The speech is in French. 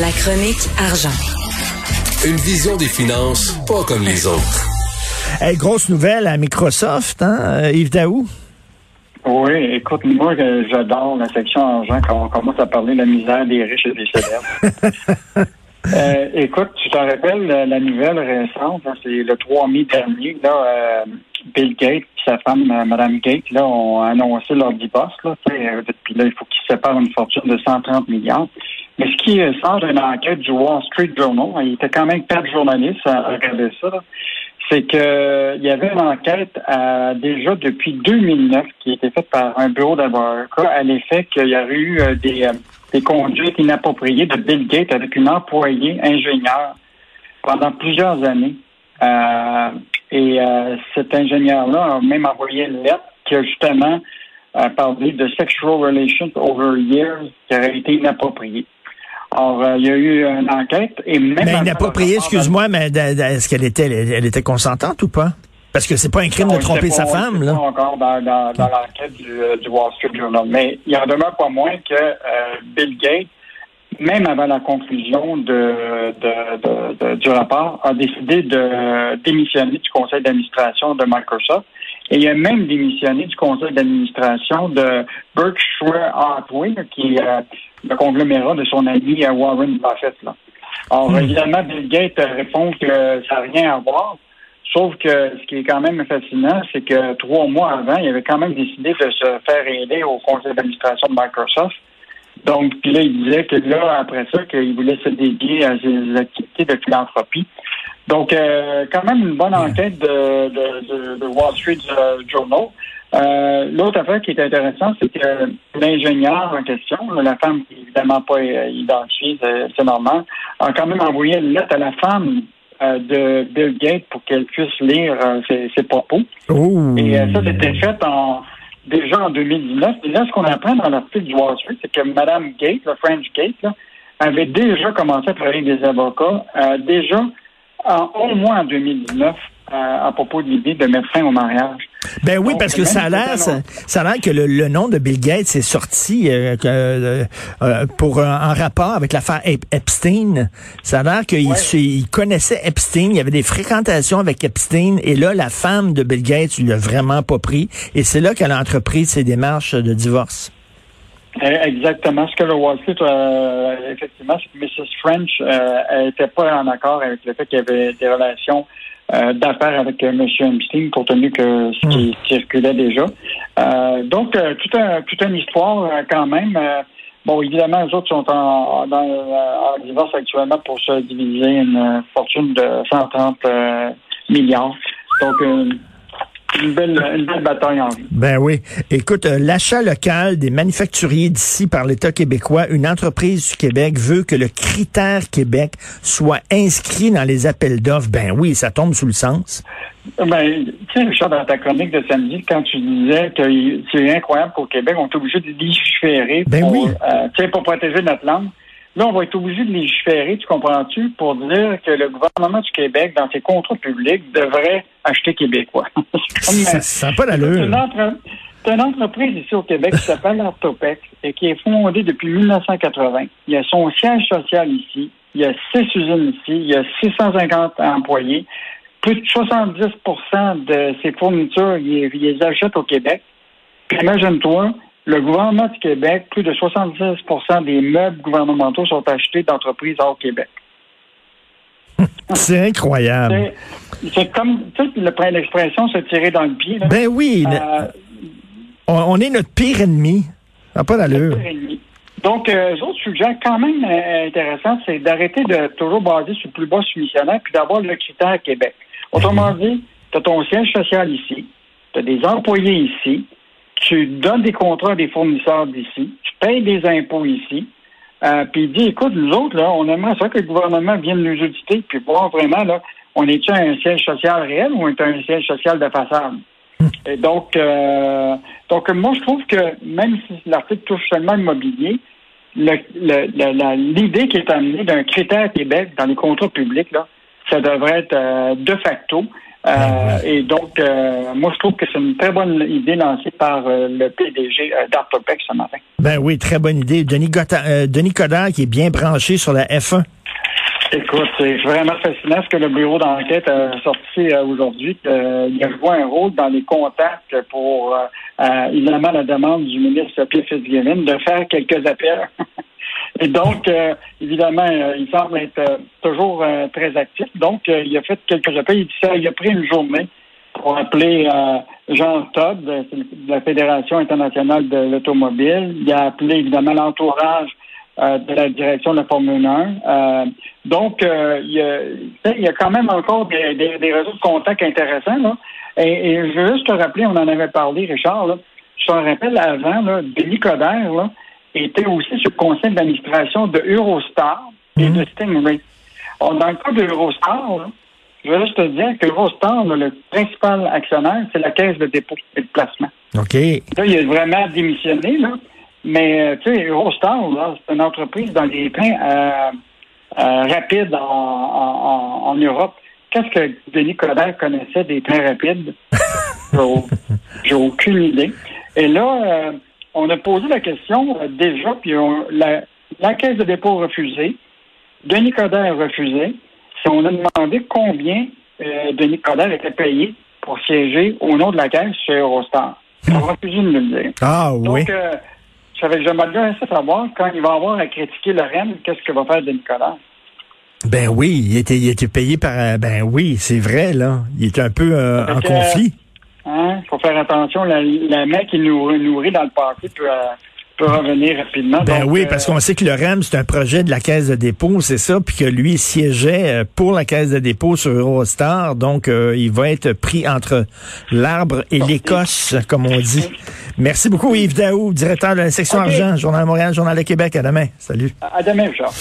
La chronique argent. Une vision des finances pas comme les autres. Hey, grosse nouvelle à Microsoft, hein, euh, Yves Daou? Oui, écoute, moi, j'adore la section argent quand on commence à parler de la misère des riches et des célèbres. Euh, écoute, tu te rappelles la, la nouvelle récente, hein, c'est le 3 mai dernier, là, euh, Bill Gates et sa femme, euh, Mme Gates, là, ont annoncé leur divorce. Là, puis là, il faut qu'ils séparent une fortune de 130 milliards. Mais ce qui euh, sort d'une enquête du Wall Street Journal, hein, il était quand même quatre journalistes à regarder ça, c'est que il y avait une enquête euh, déjà depuis 2009 qui a été faite par un bureau d'avocats à l'effet qu'il y aurait eu euh, des, euh, des conduites inappropriées de Bill Gates avec une employée ingénieure pendant plusieurs années. Euh, et euh, cet ingénieur-là a même envoyé une lettre qui a justement euh, parlé de sexual relations over years qui aurait été inappropriée. Alors, euh, il y a eu une enquête et même... Mais inappropriée, excuse-moi, mais est-ce qu'elle était, elle, était consentante ou pas? Parce que c'est pas un crime de Non, tromper c'était sa pas- femme, là. pas encore dans, dans, dans l'enquête du, euh, du Wall Street Journal. Mais il en demeure pas moins que euh, Bill Gates, même avant la conclusion de, de, de- du rapport, a décidé de démissionner du conseil d'administration de Microsoft. Et il a même démissionné du conseil d'administration de Berkshire Hathaway, qui est euh, le conglomérat de son ami euh, Warren Buffett. Là. Alors, évidemment, Bill Gates répond que ça n'a rien à voir. Sauf que ce qui est quand même fascinant, c'est que trois mois avant, il avait quand même décidé de se faire aider au conseil d'administration de Microsoft. Donc, puis là, il disait que là, après ça, qu'il voulait se dédier à ses activités de philanthropie. Donc, euh, quand même une bonne enquête de, de, de- de Wall Street euh, Journal. Euh, L'autre affaire qui est intéressante, c'est que l'ingénieur en question, la femme qui est évidemment pas euh, identifiée, c'est- c'est normal, a quand même envoyé une lettre à la femme euh, de Bill Gates pour qu'elle puisse lire euh, ses, ses propos. Oh. Et euh, ça, c'était fait en, déjà en 2019. Et là, ce qu'on apprend dans l'article du Wall Street, c'est que Mme Gates, le French Gate, là, avait déjà commencé à travailler avec des avocats, euh, déjà en, au moins en 2019, à propos de l'idée de mettre fin au mariage. Ben oui, Donc, parce que ça a l'air, ça, ça a l'air que le, le nom de Bill Gates est sorti euh, euh, euh, pour en rapport avec l'affaire Ep- Epstein. Ça a l'air qu'il Ouais. se- il connaissait Epstein, il y avait des fréquentations avec Epstein, et là, la femme de Bill Gates lui a vraiment pas pris, et c'est là qu'elle a entrepris ses démarches de divorce. Euh, Exactement. Ce que le Wall Street, effectivement, c'est que Mrs. French n'était pas en accord avec le fait qu'il y avait des relations euh, d'affaires avec M. Epstein, compte tenu que ce qui circulait déjà. Euh, donc, euh, tout un, toute une histoire euh, quand même. Euh, bon, évidemment, les autres sont en, dans, en divorce actuellement pour se diviser une fortune de 130 euh, milliards. Donc, euh, une, belle, une belle bataille en. Ben oui. Écoute, euh, l'achat local des manufacturiers d'ici par l'État québécois, une entreprise du Québec veut que le critère Québec soit inscrit dans les appels d'offres. Ben oui, ça tombe sous le sens. Ben, tu sais, Richard, dans ta chronique de samedi, quand tu disais que c'est incroyable qu'au Québec, on est obligé de légiférer Ben pour, oui. euh, pour protéger notre langue. Là, on va être obligé de légiférer, tu comprends-tu, pour dire que le gouvernement du Québec, dans ses contrats publics, devrait acheter québécois. Ça euh, n'a pas d'allure. une, entre- c'est une entreprise ici au Québec qui s'appelle Artopex et qui est fondée depuis 1980. Il y a son siège social ici. Il y a six usines ici. Il y a 650 employés. Plus de 70% de ses fournitures, il, il les achète au Québec. Puis imagine-toi, le gouvernement du Québec, plus de 70% des meubles gouvernementaux sont achetés d'entreprises hors Québec. C'est incroyable. C'est- comme, tu sais, le- l'expression se tirer dans le pied. là. Ben oui, Euh, on, on est notre pire ennemi. N'a pas d'allure. Donc, euh, autres sujets quand même euh, intéressants, c'est d'arrêter de toujours baser sur le plus bas soumissionnaire puis d'avoir le critère Québec. Autrement dit, tu as ton siège social ici, tu as des employés ici, tu donnes des contrats à des fournisseurs d'ici, tu payes des impôts ici, Euh, puis il dit, écoute, nous autres, là, on aimerait ça que le gouvernement vienne nous auditer, puis voir vraiment, là, on est-tu un siège social réel ou on est un siège social de façade? Et donc, euh, donc moi, je trouve que même si l'article touche seulement le mobilier, l'idée qui est amenée d'un critère Québec dans les contrats publics, là, ça devrait être euh, de facto. Euh, Et donc, euh, moi, je trouve que c'est une très bonne idée lancée par euh, le PDG euh, d'Artopec ce matin. Ben oui, très bonne idée. Denis, euh, Denis Coderre qui est bien branché sur la F1. Écoute, c'est vraiment fascinant ce que le bureau d'enquête a sorti aujourd'hui. Il a joué un rôle dans les contacts pour, évidemment, la demande du ministre Pierre Fitzgibbon de faire quelques appels. Et donc, euh, évidemment, euh, il semble être euh, toujours très actif. Donc, il a fait quelques appels. Il, a pris une journée pour appeler Jean Todd de la Fédération internationale de l'automobile. Il a appelé, évidemment, l'entourage de la direction de la Formule 1. Euh, donc, il, y a, quand même encore des, réseaux de contacts intéressants. Là. Et, je veux juste te rappeler, on en avait parlé, Richard, je te rappelle avant, là, Denis là, était aussi sur le conseil d'administration de Eurostar et de Stingray. On- Dans le cas de Eurostar, là, je veux juste te dire que Eurostar, là, le principal actionnaire, c'est la caisse de dépôt et de placement. OK. Là, il a vraiment démissionné, là. Mais, euh, tu sais, Eurostar, là, c'est une entreprise dans les trains euh, euh, rapides en, en, en- en Europe. Qu'est-ce que Denis Coderre connaissait des trains rapides? J'ai aucune idée. Et là, euh, on a posé la question euh, déjà, puis on- la, la caisse de dépôt a refusé. Denis Coderre a refusé. Si on a demandé combien euh, Denis Coderre était payé pour siéger au nom de la caisse chez Eurostar. On a refusé de nous le dire. Ah oui. Donc, euh, j'avais- j'aimerais bien savoir, quand il va avoir à critiquer le REM, qu'est-ce que va faire Denis Coderre? Ben oui, il était, il était payé par... euh, Ben oui, c'est vrai, là. Il est un peu euh, en que, conflit. Faire attention. La, la main qui nous nourrit dans le passé peut, euh, peut revenir rapidement. Ben Donc, oui, euh, parce qu'on sait que le REM, c'est un projet de la Caisse de dépôt, c'est ça, puis que lui siégeait euh, pour la Caisse de dépôt sur Eurostar, donc euh, il va être pris entre l'arbre et l'écosse, comme on dit. Merci beaucoup Yves Daou, directeur de la section argent, Journal de Montréal, Journal de Québec. À demain. Salut. À demain, Richard.